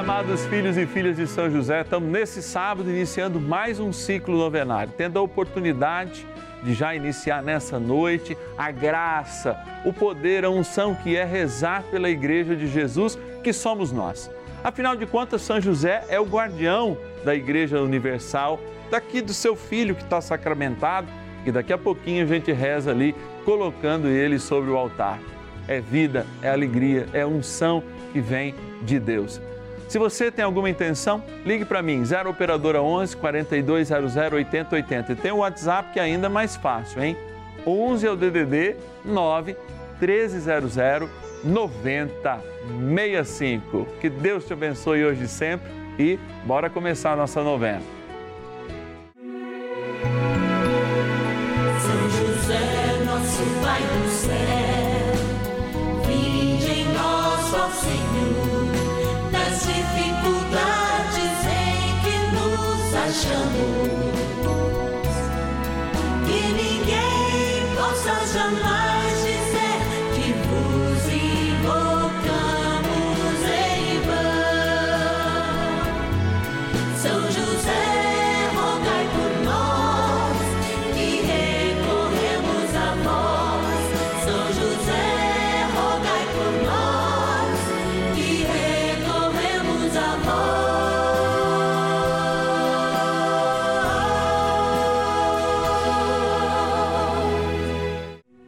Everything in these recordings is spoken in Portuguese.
Amados filhos e filhas de São José. Estamos nesse sábado iniciando mais um ciclo novenário, tendo a oportunidade de já iniciar nessa noite a graça, o poder, a unção que é rezar pela Igreja de Jesus, que somos nós. Afinal de contas, São José é o guardião da Igreja Universal, daqui do seu filho que está sacramentado, e daqui a pouquinho a gente reza ali, colocando ele sobre o altar. É vida, é alegria, é unção que vem de Deus. Se você tem alguma intenção, ligue para mim, 0 Operadora 11 4200 8080. E tem o WhatsApp que é ainda mais fácil, hein? 11 é o DDD 9 1300 9065. Que Deus te abençoe hoje e sempre e bora começar a nossa novena.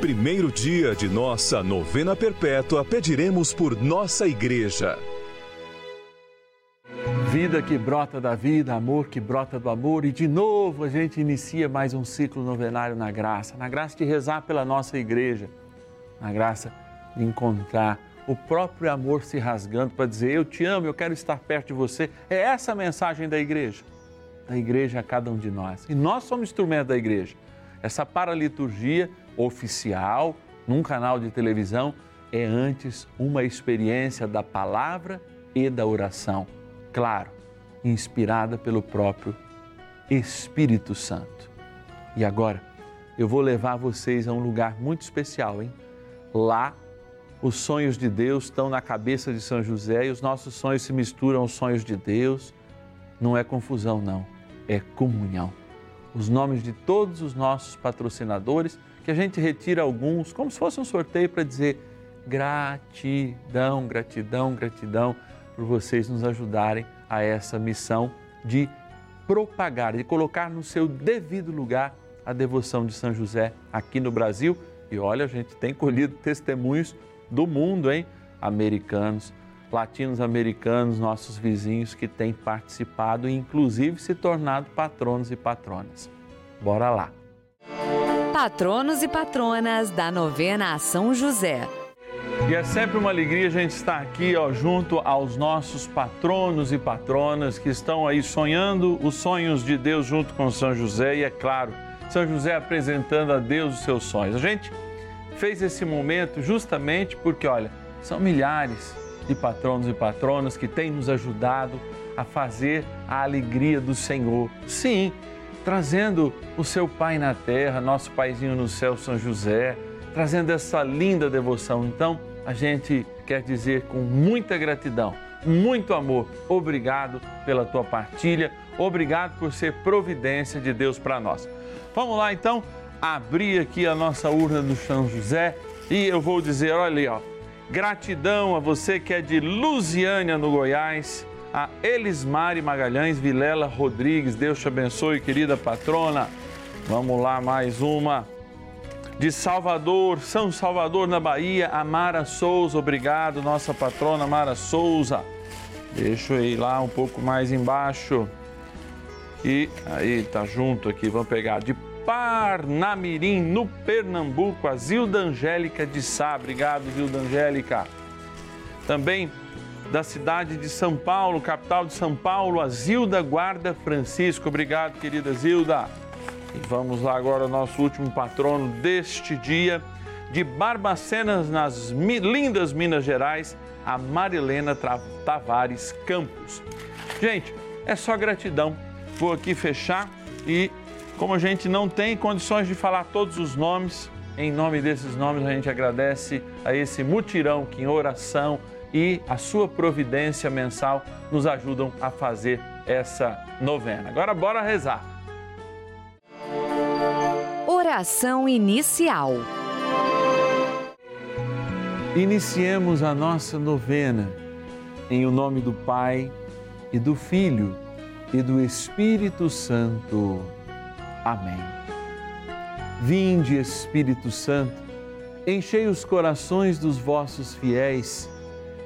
primeiro dia de nossa novena perpétua, pediremos por nossa igreja. Vida que brota da vida, amor que brota do amor, e de novo a gente inicia mais um ciclo novenário na graça, na graça de rezar pela nossa igreja, na graça de encontrar o próprio amor se rasgando para dizer: Eu te amo, eu quero estar perto de você. É essa a mensagem da igreja, da igreja a cada um de nós. E nós somos instrumento da igreja. Essa paraliturgia oficial, num canal de televisão, é antes uma experiência da palavra e da oração. Claro, inspirada pelo próprio Espírito Santo. E agora, eu vou levar vocês a um lugar muito especial, hein? Lá os sonhos de Deus estão na cabeça de São José e os nossos sonhos se misturam aos sonhos de Deus. Não é confusão, não, é comunhão. Os nomes de todos os nossos patrocinadores, que a gente retira alguns, como se fosse um sorteio para dizer gratidão, gratidão, gratidão por vocês nos ajudarem a essa missão de propagar, de colocar no seu devido lugar a devoção de São José aqui no Brasil. E olha, a gente tem colhido testemunhos do mundo, hein? Americanos, latinos-americanos, nossos vizinhos que têm participado e inclusive se tornado patronos e patronas. Bora lá. Patronos e patronas da novena São José. E é sempre uma alegria a gente estar aqui ó, junto aos nossos patronos e patronas que estão aí sonhando os sonhos de Deus junto com São José e, é claro, São José apresentando a Deus os seus sonhos. A gente fez esse momento justamente porque, olha, são milhares de patronos e patronas que têm nos ajudado a fazer a alegria do Senhor. Sim, trazendo o seu Pai na terra, nosso Paizinho no céu, São José, trazendo essa linda devoção. Então, a gente quer dizer com muita gratidão, muito amor, obrigado pela tua partilha, obrigado por ser providência de Deus para nós. Vamos lá então abrir aqui a nossa urna do São José e eu vou dizer, olha ali, ó, gratidão a você que é de Lusiânia, no Goiás, a Elismari Magalhães Vilela Rodrigues. Deus te abençoe, querida patrona. Vamos lá, mais uma. De Salvador, São Salvador, na Bahia, a Mara Souza. Obrigado, nossa patrona Mara Souza. Deixa eu ir lá um pouco mais embaixo. E aí, tá junto aqui, vamos pegar. De Parnamirim, no Pernambuco, a Zilda Angélica de Sá. Obrigado, Zilda Angélica. Também da cidade de São Paulo, capital de São Paulo, a Zilda Guarda Francisco. Obrigado, querida Zilda. E vamos lá agora ao nosso último patrono deste dia, de Barbacenas, nas lindas Minas Gerais, a Marilena Tavares Campos. Gente, é só gratidão. Vou aqui fechar e, como a gente não tem condições de falar todos os nomes, em nome desses nomes a gente agradece a esse mutirão que em oração e a sua providência mensal nos ajudam a fazer essa novena. Agora bora rezar. Oração inicial. Iniciemos a nossa novena em o nome do Pai e do Filho e do Espírito Santo. Amém. Vinde, Espírito Santo, enchei os corações dos vossos fiéis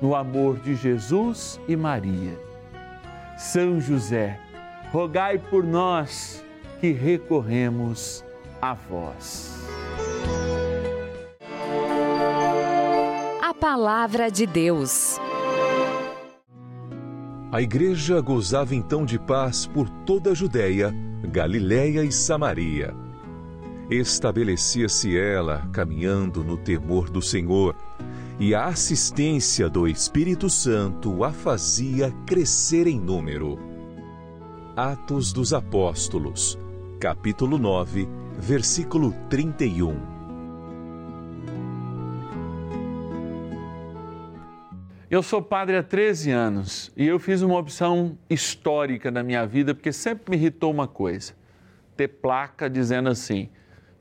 no amor de Jesus e Maria. São José, rogai por nós que recorremos a vós. A Palavra de Deus. A igreja gozava então de paz por toda a Judéia, Galiléia e Samaria. Estabelecia-se ela caminhando no temor do Senhor e a assistência do Espírito Santo a fazia crescer em número. Atos dos Apóstolos, capítulo 9, versículo 31. Eu sou padre há 13 anos e eu fiz uma opção histórica na minha vida porque sempre me irritou uma coisa: ter placa dizendo assim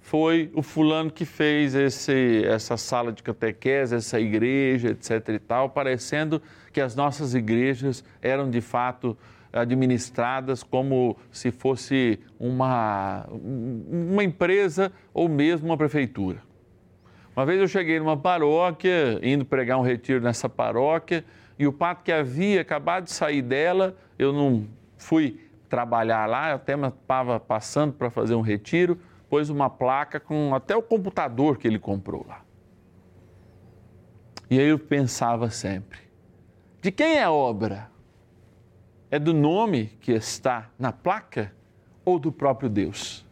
foi o fulano que fez esse, essa sala de catequese, essa igreja, etc. e tal, parecendo que as nossas igrejas eram de fato administradas como se fosse uma, uma empresa ou mesmo uma prefeitura. Uma vez eu cheguei numa paróquia, indo pregar um retiro nessa paróquia, e o padre que havia acabado de sair dela, eu não fui trabalhar lá, eu até estava passando para fazer um retiro, pôs uma placa com até o computador que ele comprou lá. E aí eu pensava sempre: de quem é a obra? É do nome que está na placa ou do próprio Deus?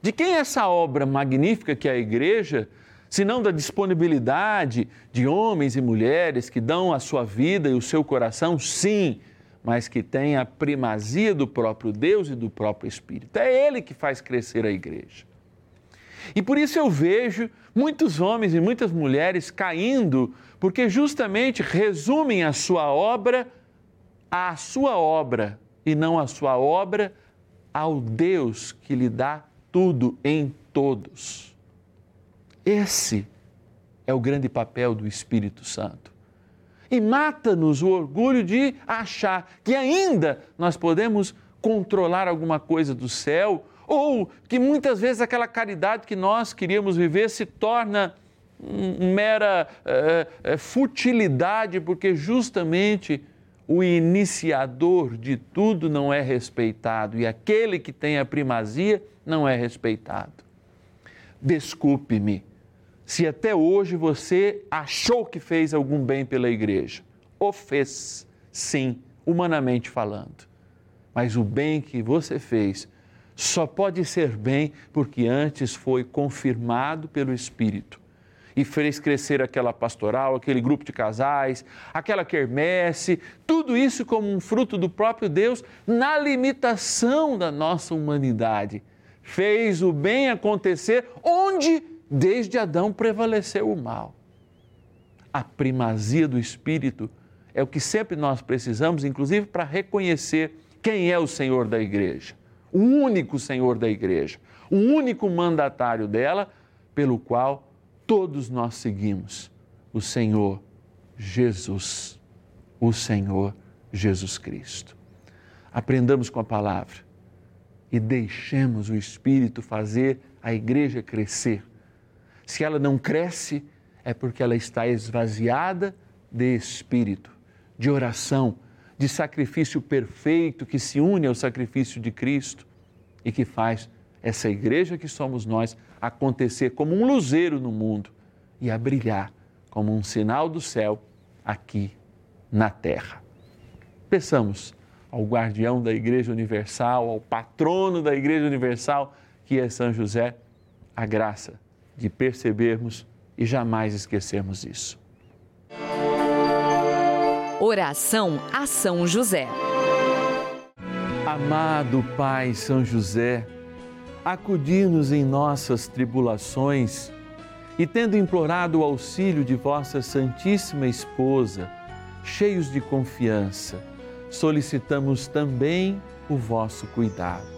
De quem é essa obra magnífica que é a igreja, se não da disponibilidade de homens e mulheres que dão a sua vida e o seu coração, sim, mas que tem a primazia do próprio Deus e do próprio Espírito. É Ele que faz crescer a igreja. E por isso eu vejo muitos homens e muitas mulheres caindo, porque justamente resumem a sua obra à sua obra e não a sua obra ao Deus que lhe dá tudo em todos. Esse é o grande papel do Espírito Santo. E mata-nos o orgulho de achar que ainda nós podemos controlar alguma coisa do céu, ou que muitas vezes aquela caridade que nós queríamos viver se torna mera é, é, futilidade, porque justamente o iniciador de tudo não é respeitado e aquele que tem a primazia não é respeitado. Desculpe-me se até hoje você achou que fez algum bem pela igreja. O fez, sim, humanamente falando. Mas o bem que você fez só pode ser bem porque antes foi confirmado pelo Espírito e fez crescer aquela pastoral, aquele grupo de casais, aquela quermesse, tudo isso como um fruto do próprio Deus na limitação da nossa humanidade. Fez o bem acontecer onde desde Adão prevaleceu o mal. A primazia do Espírito é o que sempre nós precisamos, inclusive para reconhecer quem é o Senhor da igreja, o único Senhor da igreja, o único mandatário dela, pelo qual todos nós seguimos o Senhor Jesus, o Senhor Jesus Cristo. Aprendamos com a palavra e deixemos o Espírito fazer a igreja crescer. Se ela não cresce, é porque ela está esvaziada de espírito, de oração, de sacrifício perfeito que se une ao sacrifício de Cristo e que faz essa igreja que somos nós acontecer como um luzeiro no mundo e a brilhar como um sinal do céu aqui na terra. Peçamos ao guardião da Igreja Universal, ao patrono da Igreja Universal, que é São José, a graça de percebermos e jamais esquecermos isso. Oração a São José. Amado Pai São José, acudir-nos em nossas tribulações e, tendo implorado o auxílio de vossa Santíssima Esposa, cheios de confiança, solicitamos também o vosso cuidado.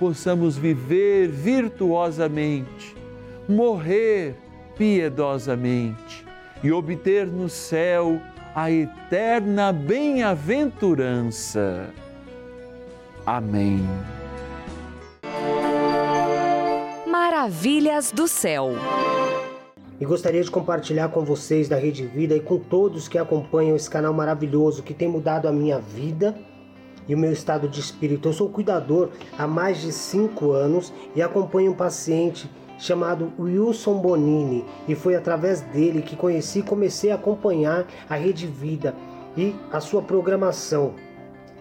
possamos viver virtuosamente, morrer piedosamente e obter no céu a eterna bem-aventurança. Amém. Maravilhas do céu. E gostaria de compartilhar com vocês da Rede Vida e com todos que acompanham esse canal maravilhoso que tem mudado a minha vida e o meu estado de espírito. Eu sou cuidador há mais de cinco anos e acompanho um paciente chamado Wilson Bonini e foi através dele que conheci e comecei a acompanhar a Rede Vida e a sua programação.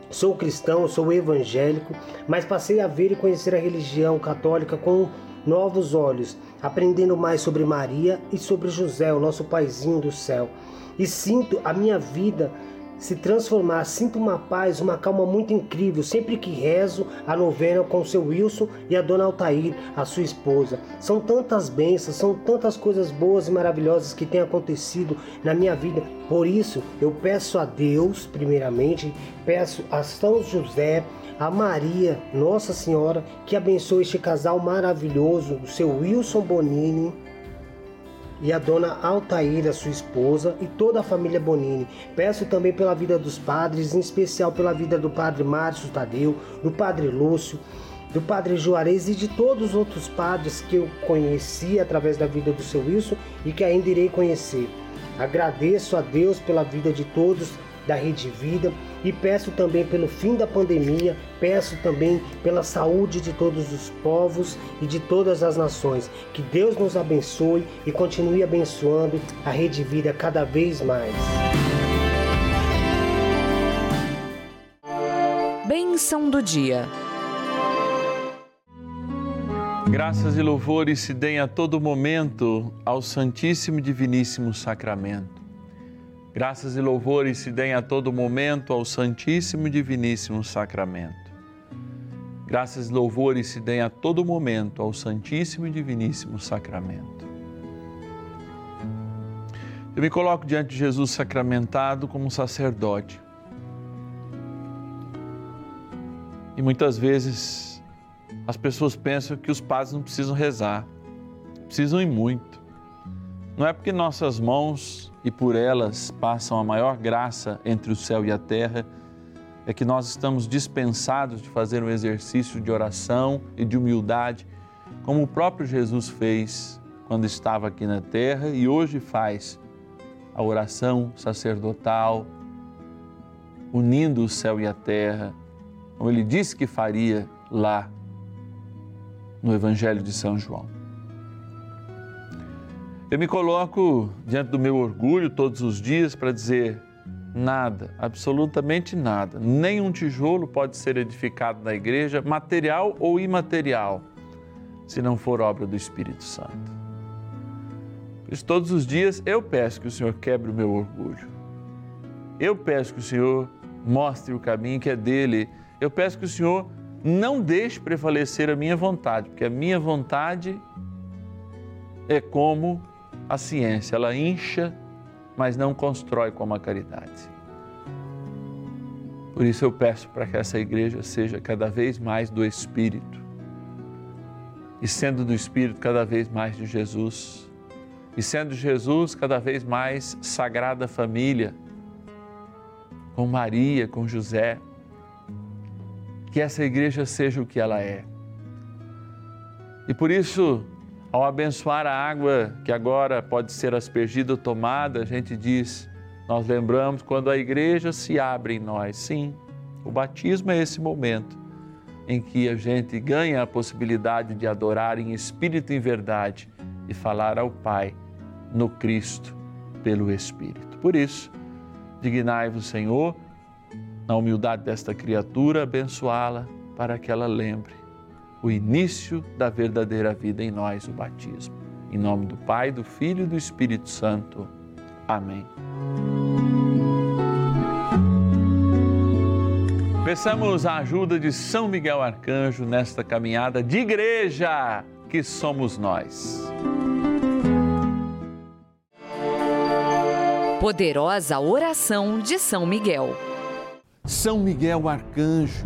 Sou cristão, sou evangélico, mas passei a ver e conhecer a religião católica com novos olhos, aprendendo mais sobre Maria e sobre José, o nosso paizinho do céu. E sinto a minha vida se transformar. Sinto uma paz, uma calma muito incrível sempre que rezo a novena com o seu Wilson e a dona Altair, a sua esposa. São tantas bênçãos, são tantas coisas boas e maravilhosas que têm acontecido na minha vida. Por isso, eu peço a Deus, primeiramente, peço a São José, a Maria, Nossa Senhora, que abençoe este casal maravilhoso, o seu Wilson Bonini e a dona Altaíra, sua esposa, e toda a família Bonini. Peço também pela vida dos padres, em especial pela vida do padre Márcio Tadeu, do padre Lúcio, do padre Juarez e de todos os outros padres que eu conheci através da vida do seu Wilson e que ainda irei conhecer. Agradeço a Deus pela vida de todos da Rede Vida e peço também pelo fim da pandemia, peço também pela saúde de todos os povos e de todas as nações. Que Deus nos abençoe e continue abençoando a Rede Vida cada vez mais. Bênção do dia. Graças e louvores se deem a todo momento ao Santíssimo e Diviníssimo Sacramento. Graças e louvores se deem a todo momento ao Santíssimo e Diviníssimo Sacramento. Graças e louvores se deem a todo momento ao Santíssimo e Diviníssimo Sacramento. Eu me coloco diante de Jesus sacramentado como sacerdote. E muitas vezes as pessoas pensam que os padres não precisam rezar, precisam ir muito. Não é porque nossas mãos e por elas passam a maior graça entre o céu e a terra, é que nós estamos dispensados de fazer um exercício de oração e de humildade, como o próprio Jesus fez quando estava aqui na terra e hoje faz a oração sacerdotal, unindo o céu e a terra, como ele disse que faria lá no Evangelho de São João. Eu me coloco diante do meu orgulho todos os dias para dizer: nada, absolutamente nada, nem um tijolo pode ser edificado na igreja, material ou imaterial, se não for obra do Espírito Santo. Por isso, todos os dias eu peço que o Senhor quebre o meu orgulho. Eu peço que o Senhor mostre o caminho que é dele. Eu peço que o Senhor não deixe prevalecer a minha vontade, porque a minha vontade é como a ciência, ela incha, mas não constrói como a caridade. Por isso eu peço para que essa igreja seja cada vez mais do Espírito. E sendo do Espírito, cada vez mais de Jesus. E sendo Jesus, cada vez mais Sagrada Família, com Maria, com José. Que essa igreja seja o que ela é. E por isso, ao abençoar a água que agora pode ser aspergida ou tomada, a gente diz, nós lembramos quando a igreja se abre em nós. Sim, o batismo é esse momento em que a gente ganha a possibilidade de adorar em espírito e em verdade e falar ao Pai no Cristo pelo Espírito. Por isso, dignai-vos, Senhor, na humildade desta criatura, abençoá-la para que ela lembre o início da verdadeira vida em nós, o batismo. Em nome do Pai, do Filho e do Espírito Santo. Amém. Peçamos a ajuda de São Miguel Arcanjo nesta caminhada de igreja que somos nós. Poderosa oração de São Miguel. São Miguel Arcanjo,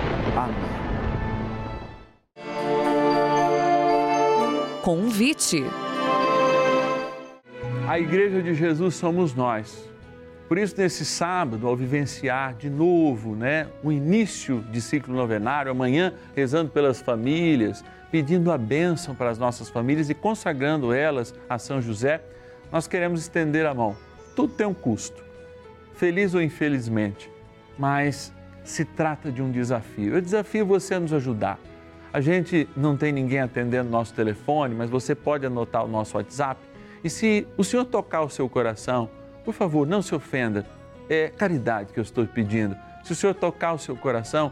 Convite. A Igreja de Jesus somos nós. Por isso, nesse sábado, ao vivenciar de novo né, o início de ciclo novenário, amanhã rezando pelas famílias, pedindo a bênção para as nossas famílias e consagrando elas a São José, nós queremos estender a mão. Tudo tem um custo, feliz ou infelizmente, mas se trata de um desafio. Eu desafio você a nos ajudar. A gente não tem ninguém atendendo nosso telefone, mas você pode anotar o nosso WhatsApp. E se o Senhor tocar o seu coração, por favor, não se ofenda. É caridade que eu estou pedindo. Se o Senhor tocar o seu coração,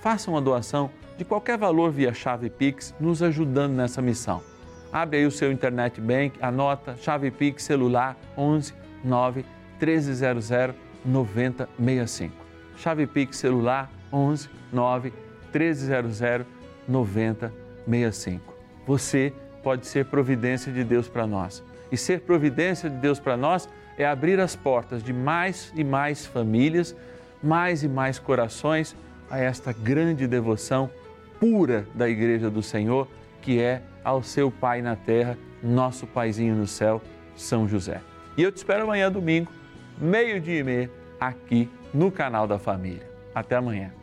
faça uma doação de qualquer valor via chave Pix, nos ajudando nessa missão. Abre aí o seu internet bank, anota chave Pix celular 11 9 1300 9065. Chave Pix celular 11 9 1300 9065. Você pode ser providência de Deus para nós. E ser providência de Deus para nós é abrir as portas de mais e mais famílias, mais e mais corações a esta grande devoção pura da Igreja do Senhor, que é ao seu Pai na terra, nosso Paizinho no céu, São José. E eu te espero amanhã, domingo, meio-dia e meia, aqui no canal da Família. Até amanhã.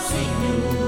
Senhor,